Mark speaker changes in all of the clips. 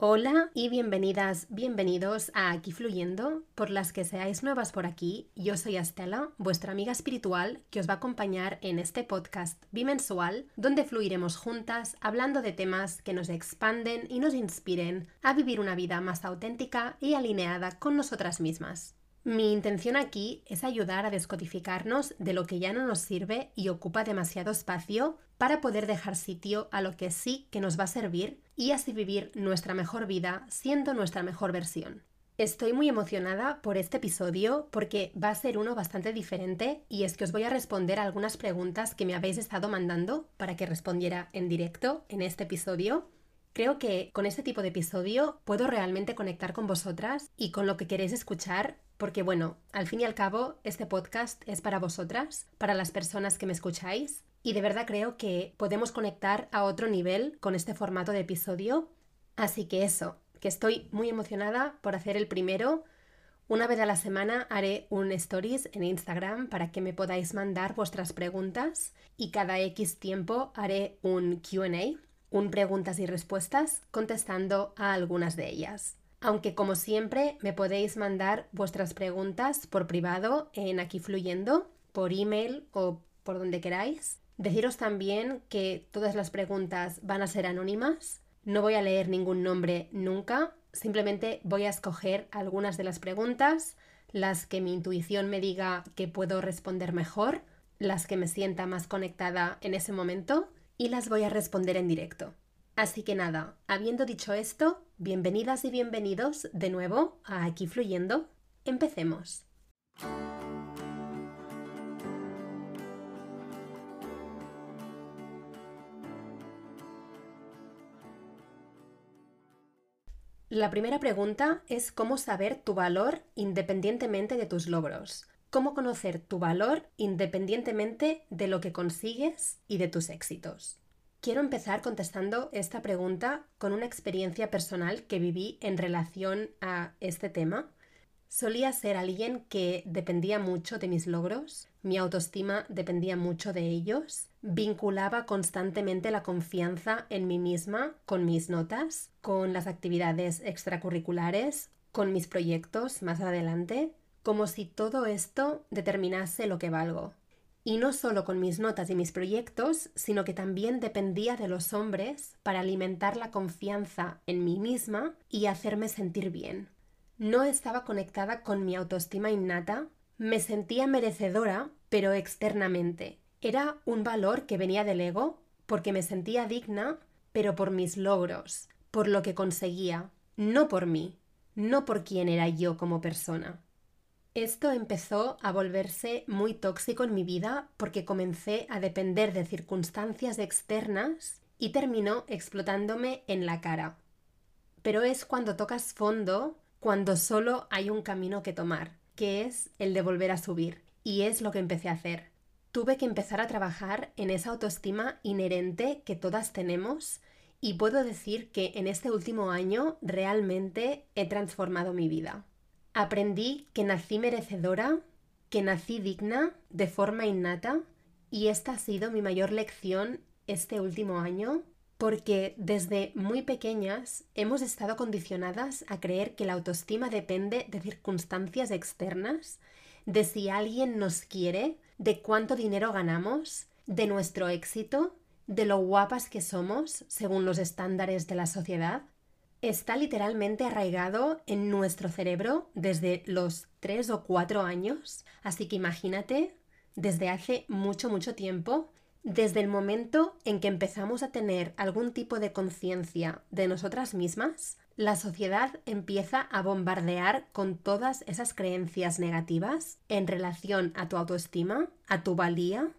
Speaker 1: Hola y bienvenidas, bienvenidos a Aquí Fluyendo. Por las que seáis nuevas por aquí, yo soy Estela, vuestra amiga espiritual, que os va a acompañar en este podcast bimensual, donde fluiremos juntas hablando de temas que nos expanden y nos inspiren a vivir una vida más auténtica y alineada con nosotras mismas. Mi intención aquí es ayudar a descodificarnos de lo que ya no nos sirve y ocupa demasiado espacio para poder dejar sitio a lo que sí que nos va a servir y así vivir nuestra mejor vida siendo nuestra mejor versión. Estoy muy emocionada por este episodio porque va a ser uno bastante diferente y es que os voy a responder algunas preguntas que me habéis estado mandando para que respondiera en directo en este episodio. Creo que con este tipo de episodio puedo realmente conectar con vosotras y con lo que queréis escuchar porque bueno, al fin y al cabo, este podcast es para vosotras, para las personas que me escucháis, y de verdad creo que podemos conectar a otro nivel con este formato de episodio. Así que eso, que estoy muy emocionada por hacer el primero. Una vez a la semana haré un stories en Instagram para que me podáis mandar vuestras preguntas y cada X tiempo haré un QA, un preguntas y respuestas, contestando a algunas de ellas. Aunque como siempre me podéis mandar vuestras preguntas por privado en aquí fluyendo, por email o por donde queráis. Deciros también que todas las preguntas van a ser anónimas. No voy a leer ningún nombre nunca. Simplemente voy a escoger algunas de las preguntas, las que mi intuición me diga que puedo responder mejor, las que me sienta más conectada en ese momento y las voy a responder en directo. Así que nada, habiendo dicho esto, bienvenidas y bienvenidos de nuevo a Aquí Fluyendo. Empecemos. La primera pregunta es cómo saber tu valor independientemente de tus logros. Cómo conocer tu valor independientemente de lo que consigues y de tus éxitos. Quiero empezar contestando esta pregunta con una experiencia personal que viví en relación a este tema. Solía ser alguien que dependía mucho de mis logros, mi autoestima dependía mucho de ellos, vinculaba constantemente la confianza en mí misma con mis notas, con las actividades extracurriculares, con mis proyectos más adelante, como si todo esto determinase lo que valgo. Y no solo con mis notas y mis proyectos, sino que también dependía de los hombres para alimentar la confianza en mí misma y hacerme sentir bien. No estaba conectada con mi autoestima innata, me sentía merecedora, pero externamente. Era un valor que venía del ego, porque me sentía digna, pero por mis logros, por lo que conseguía, no por mí, no por quién era yo como persona. Esto empezó a volverse muy tóxico en mi vida porque comencé a depender de circunstancias externas y terminó explotándome en la cara. Pero es cuando tocas fondo cuando solo hay un camino que tomar, que es el de volver a subir. Y es lo que empecé a hacer. Tuve que empezar a trabajar en esa autoestima inherente que todas tenemos y puedo decir que en este último año realmente he transformado mi vida. Aprendí que nací merecedora, que nací digna de forma innata y esta ha sido mi mayor lección este último año porque desde muy pequeñas hemos estado condicionadas a creer que la autoestima depende de circunstancias externas, de si alguien nos quiere, de cuánto dinero ganamos, de nuestro éxito, de lo guapas que somos según los estándares de la sociedad está literalmente arraigado en nuestro cerebro desde los 3 o 4 años, así que imagínate, desde hace mucho, mucho tiempo, desde el momento en que empezamos a tener algún tipo de conciencia de nosotras mismas, la sociedad empieza a bombardear con todas esas creencias negativas en relación a tu autoestima, a tu valía,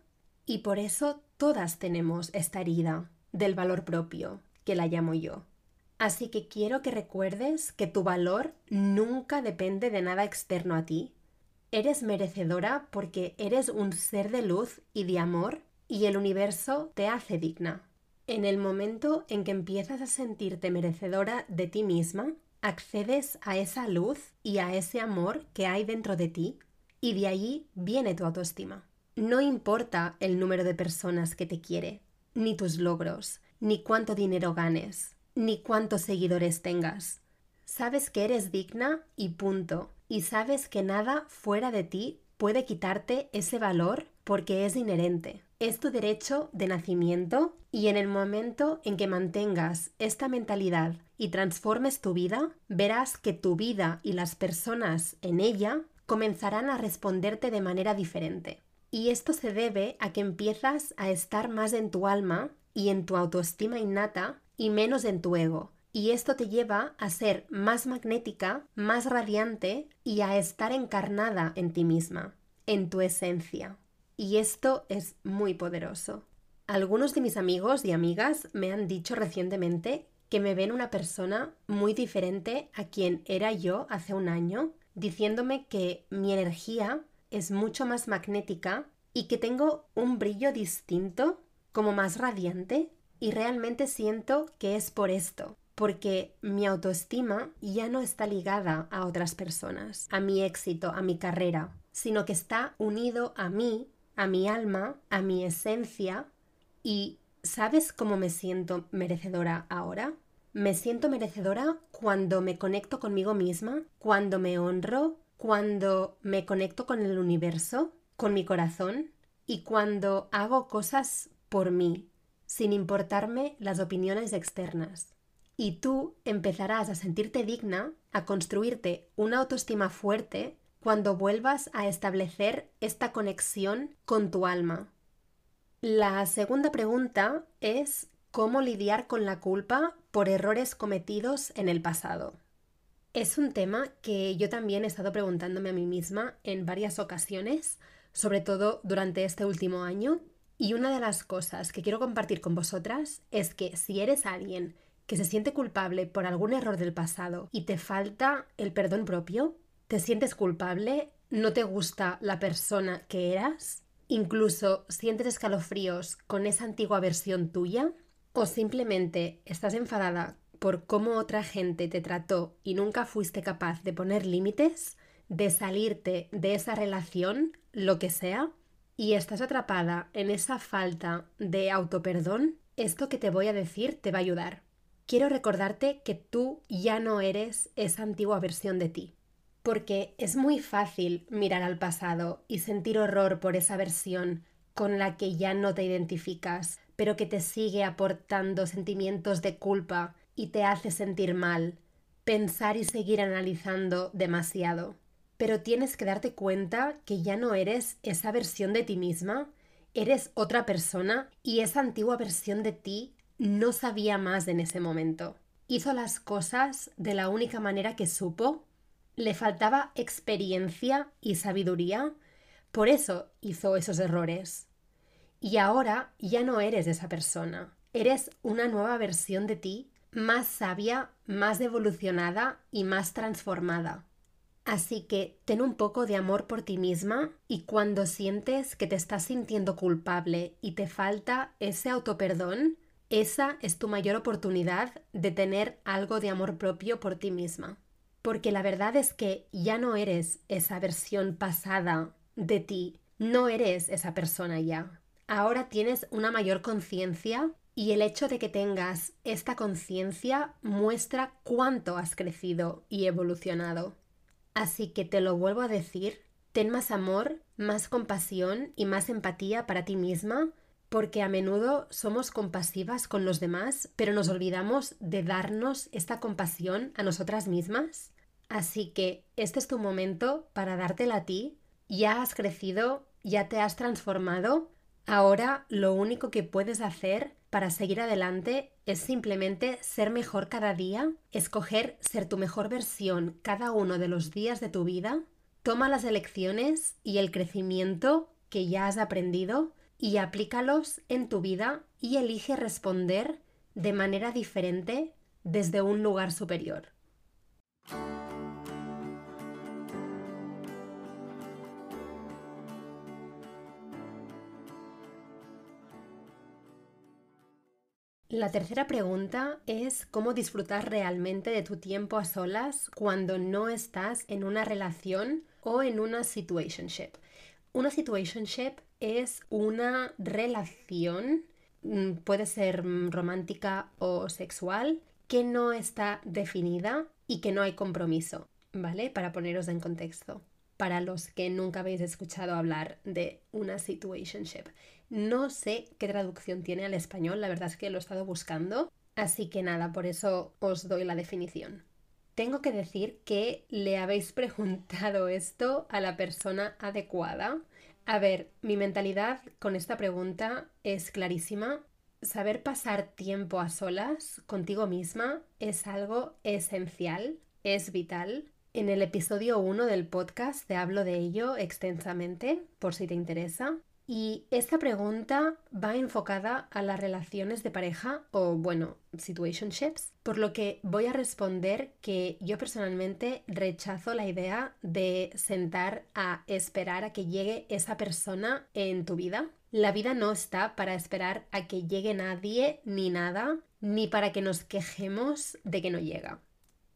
Speaker 1: y por eso todas tenemos esta herida del valor propio, que la llamo yo. Así que quiero que recuerdes que tu valor nunca depende de nada externo a ti. Eres merecedora porque eres un ser de luz y de amor y el universo te hace digna. En el momento en que empiezas a sentirte merecedora de ti misma, accedes a esa luz y a ese amor que hay dentro de ti y de allí viene tu autoestima. No importa el número de personas que te quiere, ni tus logros, ni cuánto dinero ganes, ni cuántos seguidores tengas. Sabes que eres digna y punto. Y sabes que nada fuera de ti puede quitarte ese valor porque es inherente. Es tu derecho de nacimiento y en el momento en que mantengas esta mentalidad y transformes tu vida, verás que tu vida y las personas en ella comenzarán a responderte de manera diferente. Y esto se debe a que empiezas a estar más en tu alma y en tu autoestima innata y menos en tu ego. Y esto te lleva a ser más magnética, más radiante y a estar encarnada en ti misma, en tu esencia. Y esto es muy poderoso. Algunos de mis amigos y amigas me han dicho recientemente que me ven una persona muy diferente a quien era yo hace un año, diciéndome que mi energía es mucho más magnética y que tengo un brillo distinto, como más radiante, y realmente siento que es por esto, porque mi autoestima ya no está ligada a otras personas, a mi éxito, a mi carrera, sino que está unido a mí, a mi alma, a mi esencia y ¿sabes cómo me siento merecedora ahora? Me siento merecedora cuando me conecto conmigo misma, cuando me honro, cuando me conecto con el universo, con mi corazón y cuando hago cosas por mí, sin importarme las opiniones externas. Y tú empezarás a sentirte digna, a construirte una autoestima fuerte cuando vuelvas a establecer esta conexión con tu alma. La segunda pregunta es cómo lidiar con la culpa por errores cometidos en el pasado. Es un tema que yo también he estado preguntándome a mí misma en varias ocasiones, sobre todo durante este último año, y una de las cosas que quiero compartir con vosotras es que si eres alguien que se siente culpable por algún error del pasado y te falta el perdón propio, te sientes culpable, no te gusta la persona que eras, incluso sientes escalofríos con esa antigua versión tuya, o simplemente estás enfadada por cómo otra gente te trató y nunca fuiste capaz de poner límites, de salirte de esa relación, lo que sea, y estás atrapada en esa falta de autoperdón, esto que te voy a decir te va a ayudar. Quiero recordarte que tú ya no eres esa antigua versión de ti. Porque es muy fácil mirar al pasado y sentir horror por esa versión con la que ya no te identificas, pero que te sigue aportando sentimientos de culpa y te hace sentir mal, pensar y seguir analizando demasiado pero tienes que darte cuenta que ya no eres esa versión de ti misma, eres otra persona y esa antigua versión de ti no sabía más en ese momento. Hizo las cosas de la única manera que supo, le faltaba experiencia y sabiduría, por eso hizo esos errores. Y ahora ya no eres esa persona, eres una nueva versión de ti, más sabia, más evolucionada y más transformada. Así que ten un poco de amor por ti misma y cuando sientes que te estás sintiendo culpable y te falta ese autoperdón, esa es tu mayor oportunidad de tener algo de amor propio por ti misma. Porque la verdad es que ya no eres esa versión pasada de ti, no eres esa persona ya. Ahora tienes una mayor conciencia y el hecho de que tengas esta conciencia muestra cuánto has crecido y evolucionado. Así que te lo vuelvo a decir, ten más amor, más compasión y más empatía para ti misma, porque a menudo somos compasivas con los demás, pero nos olvidamos de darnos esta compasión a nosotras mismas. Así que este es tu momento para dártela a ti. Ya has crecido, ya te has transformado. Ahora lo único que puedes hacer para seguir adelante es simplemente ser mejor cada día, escoger ser tu mejor versión cada uno de los días de tu vida, toma las elecciones y el crecimiento que ya has aprendido y aplícalos en tu vida y elige responder de manera diferente desde un lugar superior. La tercera pregunta es cómo disfrutar realmente de tu tiempo a solas cuando no estás en una relación o en una situationship. Una situationship es una relación, mm, puede ser romántica o sexual, que no está definida y que no hay compromiso, ¿vale? Para poneros en contexto. Para los que nunca habéis escuchado hablar de una situationship. No sé qué traducción tiene al español, la verdad es que lo he estado buscando, así que nada, por eso os doy la definición. Tengo que decir que le habéis preguntado esto a la persona adecuada. A ver, mi mentalidad con esta pregunta es clarísima. Saber pasar tiempo a solas contigo misma es algo esencial, es vital. En el episodio 1 del podcast te hablo de ello extensamente, por si te interesa. Y esta pregunta va enfocada a las relaciones de pareja o, bueno, situationships, por lo que voy a responder que yo personalmente rechazo la idea de sentar a esperar a que llegue esa persona en tu vida. La vida no está para esperar a que llegue nadie ni nada, ni para que nos quejemos de que no llega.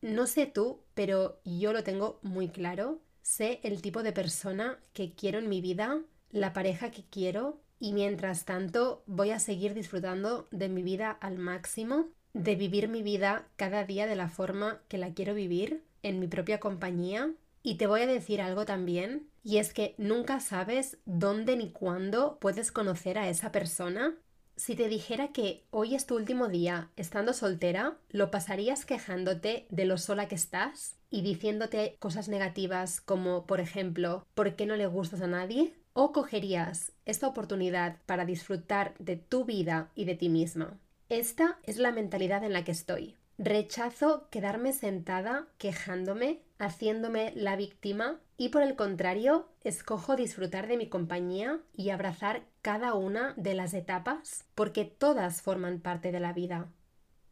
Speaker 1: No sé tú, pero yo lo tengo muy claro. Sé el tipo de persona que quiero en mi vida la pareja que quiero y mientras tanto voy a seguir disfrutando de mi vida al máximo, de vivir mi vida cada día de la forma que la quiero vivir en mi propia compañía. Y te voy a decir algo también, y es que nunca sabes dónde ni cuándo puedes conocer a esa persona. Si te dijera que hoy es tu último día estando soltera, ¿lo pasarías quejándote de lo sola que estás y diciéndote cosas negativas como, por ejemplo, ¿por qué no le gustas a nadie? ¿O cogerías esta oportunidad para disfrutar de tu vida y de ti misma? Esta es la mentalidad en la que estoy. Rechazo quedarme sentada quejándome, haciéndome la víctima y por el contrario, escojo disfrutar de mi compañía y abrazar cada una de las etapas porque todas forman parte de la vida.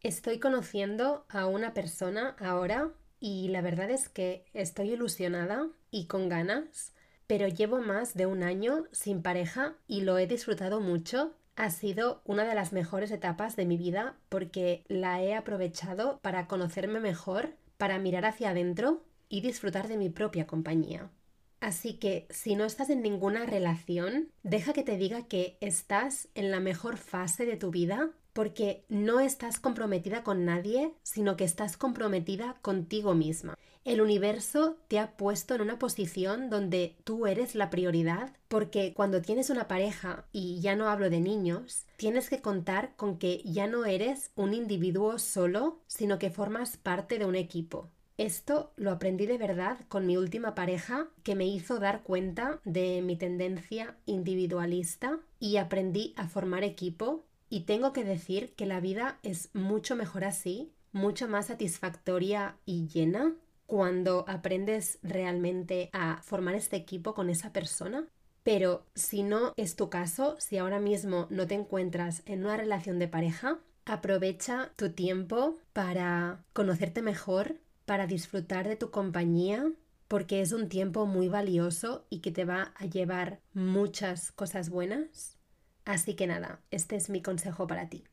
Speaker 1: Estoy conociendo a una persona ahora y la verdad es que estoy ilusionada y con ganas pero llevo más de un año sin pareja y lo he disfrutado mucho. Ha sido una de las mejores etapas de mi vida porque la he aprovechado para conocerme mejor, para mirar hacia adentro y disfrutar de mi propia compañía. Así que si no estás en ninguna relación, deja que te diga que estás en la mejor fase de tu vida porque no estás comprometida con nadie, sino que estás comprometida contigo misma. El universo te ha puesto en una posición donde tú eres la prioridad, porque cuando tienes una pareja, y ya no hablo de niños, tienes que contar con que ya no eres un individuo solo, sino que formas parte de un equipo. Esto lo aprendí de verdad con mi última pareja que me hizo dar cuenta de mi tendencia individualista y aprendí a formar equipo y tengo que decir que la vida es mucho mejor así, mucho más satisfactoria y llena cuando aprendes realmente a formar este equipo con esa persona. Pero si no es tu caso, si ahora mismo no te encuentras en una relación de pareja, aprovecha tu tiempo para conocerte mejor, para disfrutar de tu compañía, porque es un tiempo muy valioso y que te va a llevar muchas cosas buenas. Así que nada, este es mi consejo para ti.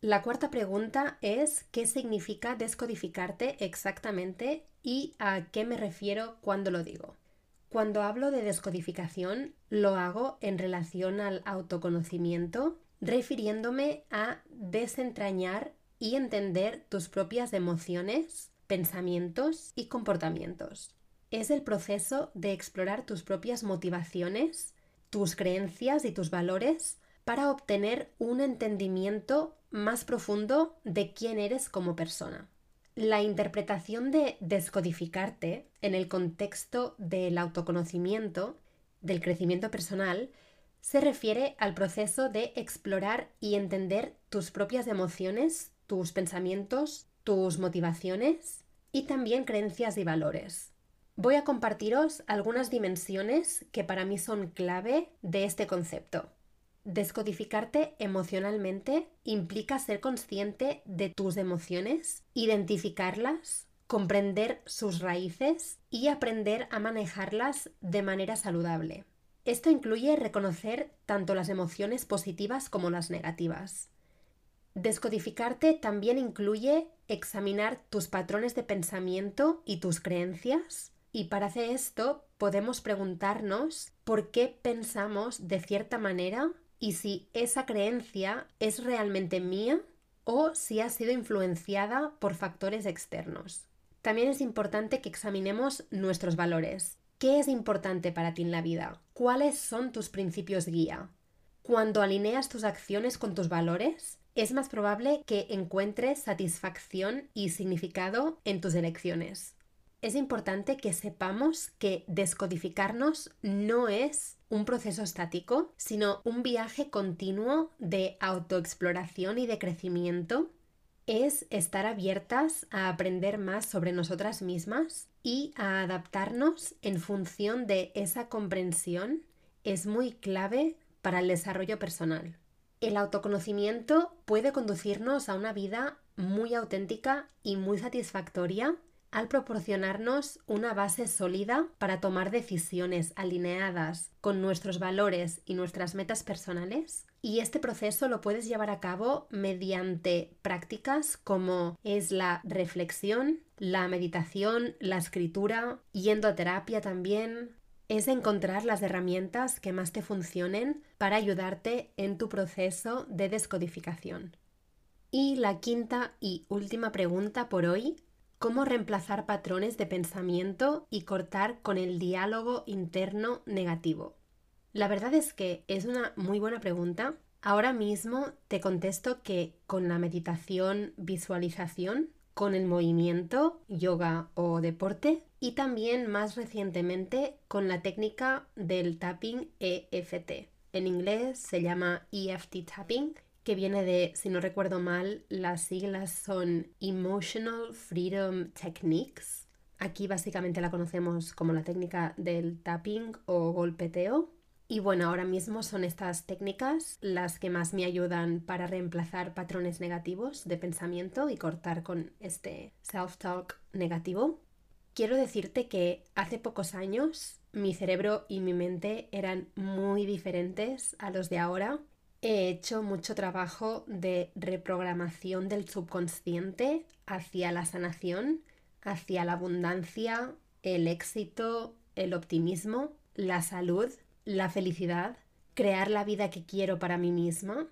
Speaker 1: La cuarta pregunta es ¿qué significa descodificarte exactamente y a qué me refiero cuando lo digo? Cuando hablo de descodificación, lo hago en relación al autoconocimiento, refiriéndome a desentrañar y entender tus propias emociones, pensamientos y comportamientos. Es el proceso de explorar tus propias motivaciones, tus creencias y tus valores para obtener un entendimiento más profundo de quién eres como persona. La interpretación de descodificarte en el contexto del autoconocimiento, del crecimiento personal, se refiere al proceso de explorar y entender tus propias emociones, tus pensamientos, tus motivaciones y también creencias y valores. Voy a compartiros algunas dimensiones que para mí son clave de este concepto. Descodificarte emocionalmente implica ser consciente de tus emociones, identificarlas, comprender sus raíces y aprender a manejarlas de manera saludable. Esto incluye reconocer tanto las emociones positivas como las negativas. Descodificarte también incluye examinar tus patrones de pensamiento y tus creencias, y para hacer esto podemos preguntarnos por qué pensamos de cierta manera y si esa creencia es realmente mía o si ha sido influenciada por factores externos. También es importante que examinemos nuestros valores. ¿Qué es importante para ti en la vida? ¿Cuáles son tus principios guía? Cuando alineas tus acciones con tus valores, es más probable que encuentres satisfacción y significado en tus elecciones. Es importante que sepamos que descodificarnos no es un proceso estático, sino un viaje continuo de autoexploración y de crecimiento. Es estar abiertas a aprender más sobre nosotras mismas y a adaptarnos en función de esa comprensión es muy clave para el desarrollo personal. El autoconocimiento puede conducirnos a una vida muy auténtica y muy satisfactoria al proporcionarnos una base sólida para tomar decisiones alineadas con nuestros valores y nuestras metas personales. Y este proceso lo puedes llevar a cabo mediante prácticas como es la reflexión, la meditación, la escritura, yendo a terapia también, es encontrar las herramientas que más te funcionen para ayudarte en tu proceso de descodificación. Y la quinta y última pregunta por hoy, ¿cómo reemplazar patrones de pensamiento y cortar con el diálogo interno negativo? La verdad es que es una muy buena pregunta. Ahora mismo te contesto que con la meditación, visualización, con el movimiento, yoga o deporte y también más recientemente con la técnica del tapping EFT. En inglés se llama EFT tapping, que viene de, si no recuerdo mal, las siglas son Emotional Freedom Techniques. Aquí básicamente la conocemos como la técnica del tapping o golpeteo. Y bueno, ahora mismo son estas técnicas las que más me ayudan para reemplazar patrones negativos de pensamiento y cortar con este self-talk negativo. Quiero decirte que hace pocos años mi cerebro y mi mente eran muy diferentes a los de ahora. He hecho mucho trabajo de reprogramación del subconsciente hacia la sanación, hacia la abundancia, el éxito, el optimismo, la salud la felicidad, crear la vida que quiero para mí misma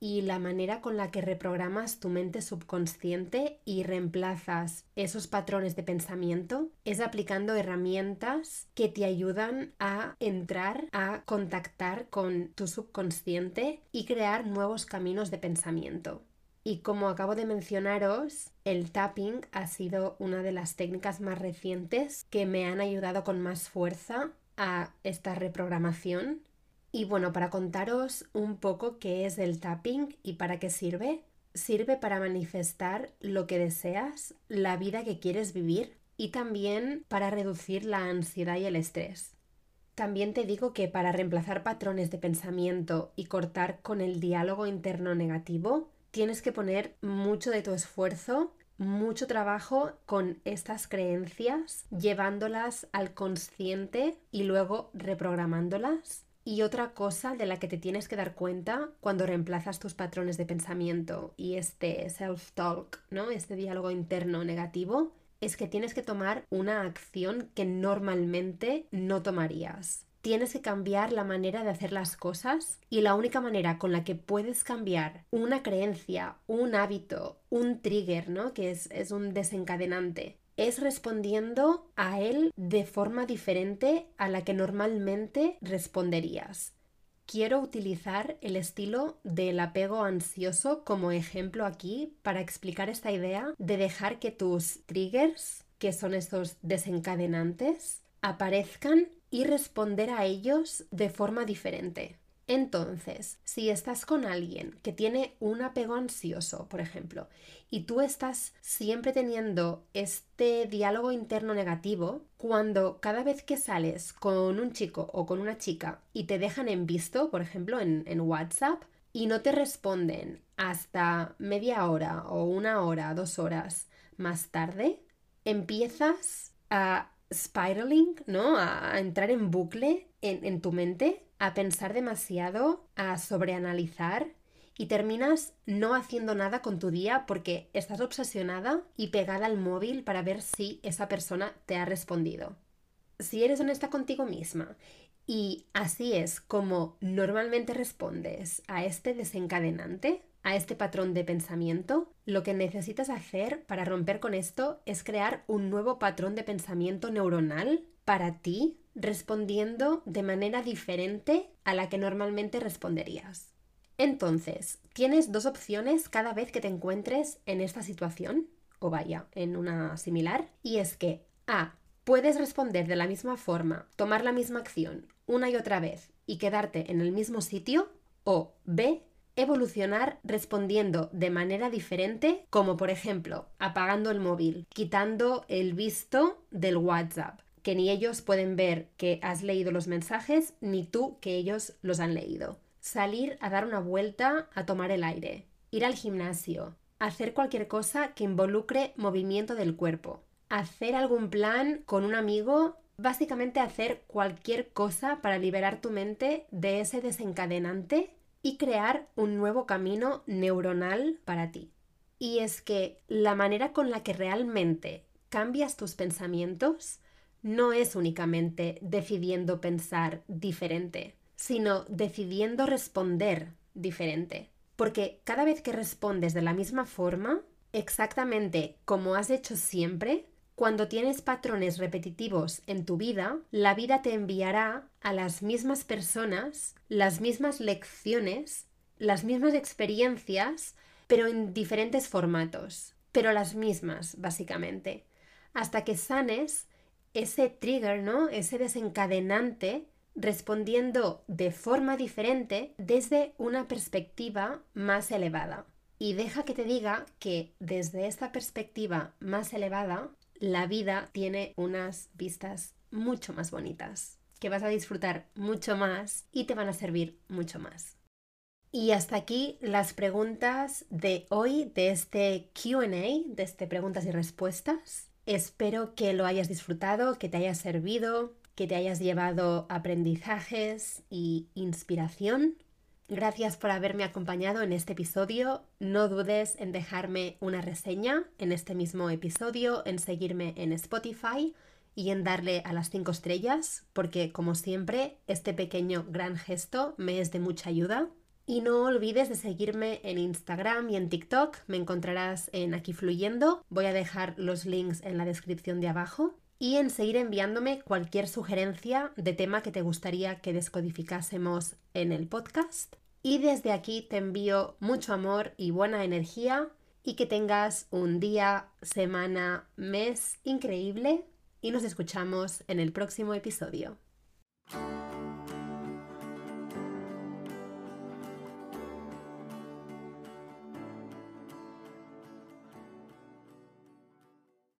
Speaker 1: y la manera con la que reprogramas tu mente subconsciente y reemplazas esos patrones de pensamiento es aplicando herramientas que te ayudan a entrar, a contactar con tu subconsciente y crear nuevos caminos de pensamiento. Y como acabo de mencionaros, el tapping ha sido una de las técnicas más recientes que me han ayudado con más fuerza a esta reprogramación. Y bueno, para contaros un poco qué es el tapping y para qué sirve, sirve para manifestar lo que deseas, la vida que quieres vivir y también para reducir la ansiedad y el estrés. También te digo que para reemplazar patrones de pensamiento y cortar con el diálogo interno negativo, tienes que poner mucho de tu esfuerzo mucho trabajo con estas creencias, llevándolas al consciente y luego reprogramándolas. Y otra cosa de la que te tienes que dar cuenta cuando reemplazas tus patrones de pensamiento y este self-talk, ¿no? Este diálogo interno negativo, es que tienes que tomar una acción que normalmente no tomarías tienes que cambiar la manera de hacer las cosas y la única manera con la que puedes cambiar una creencia, un hábito, un trigger, ¿no? Que es, es un desencadenante, es respondiendo a él de forma diferente a la que normalmente responderías. Quiero utilizar el estilo del apego ansioso como ejemplo aquí para explicar esta idea de dejar que tus triggers, que son estos desencadenantes, aparezcan y responder a ellos de forma diferente. Entonces, si estás con alguien que tiene un apego ansioso, por ejemplo, y tú estás siempre teniendo este diálogo interno negativo, cuando cada vez que sales con un chico o con una chica y te dejan en visto, por ejemplo, en, WhatsApp, y no te responden hasta media hora o una hora, dos horas más tarde, empiezas a spiraling, ¿no? A, entrar en bucle en tu mente, a pensar demasiado, a sobreanalizar y terminas no haciendo nada con tu día porque estás obsesionada y pegada al móvil para ver si esa persona te ha respondido. Si eres honesta contigo misma y así es como normalmente respondes a este desencadenante, a este patrón de pensamiento, lo que necesitas hacer para romper con esto es crear un nuevo patrón de pensamiento neuronal para ti, respondiendo de manera diferente a la que normalmente responderías. Entonces, tienes dos opciones cada vez que te encuentres en esta situación, o vaya, en una similar, y es que A. Puedes responder de la misma forma, tomar la misma acción una y otra vez y quedarte en el mismo sitio, o B. Evolucionar respondiendo de manera diferente, como por ejemplo apagando el móvil, quitando el visto del WhatsApp, que ni ellos pueden ver que has leído los mensajes, ni tú que ellos los han leído. Salir a dar una vuelta a tomar el aire, ir al gimnasio, hacer cualquier cosa que involucre movimiento del cuerpo, hacer algún plan con un amigo, básicamente hacer cualquier cosa para liberar tu mente de ese desencadenante y crear un nuevo camino neuronal para ti. Y es que la manera con la que realmente cambias tus pensamientos no es únicamente decidiendo pensar diferente sino decidiendo responder diferente. Porque cada vez que respondes de la misma forma, exactamente como has hecho siempre, cuando tienes patrones repetitivos en tu vida, la vida te enviará a las mismas personas, las mismas lecciones, las mismas experiencias, pero en diferentes formatos, pero las mismas, básicamente, hasta que sanes ese trigger, ¿no? Ese desencadenante respondiendo de forma diferente desde una perspectiva más elevada. Y deja que te diga que desde esta perspectiva más elevada, la vida tiene unas vistas mucho más bonitas, que vas a disfrutar mucho más y te van a servir mucho más. Y hasta aquí las preguntas de hoy de este QA, de este preguntas y respuestas. Espero que lo hayas disfrutado, que te haya servido, que te hayas llevado aprendizajes y inspiración. Gracias por haberme acompañado en este episodio. No dudes en dejarme una reseña en este mismo episodio, en seguirme en Spotify y en darle a las 5 estrellas, porque como siempre, este pequeño gran gesto me es de mucha ayuda. Y no olvides de seguirme en Instagram y en TikTok, me encontrarás en Aquí Fluyendo. Voy a dejar los links en la descripción de abajo y en seguir enviándome cualquier sugerencia de tema que te gustaría que descodificásemos en el podcast. Y desde aquí te envío mucho amor y buena energía y que tengas un día, semana, mes increíble y nos escuchamos en el próximo episodio.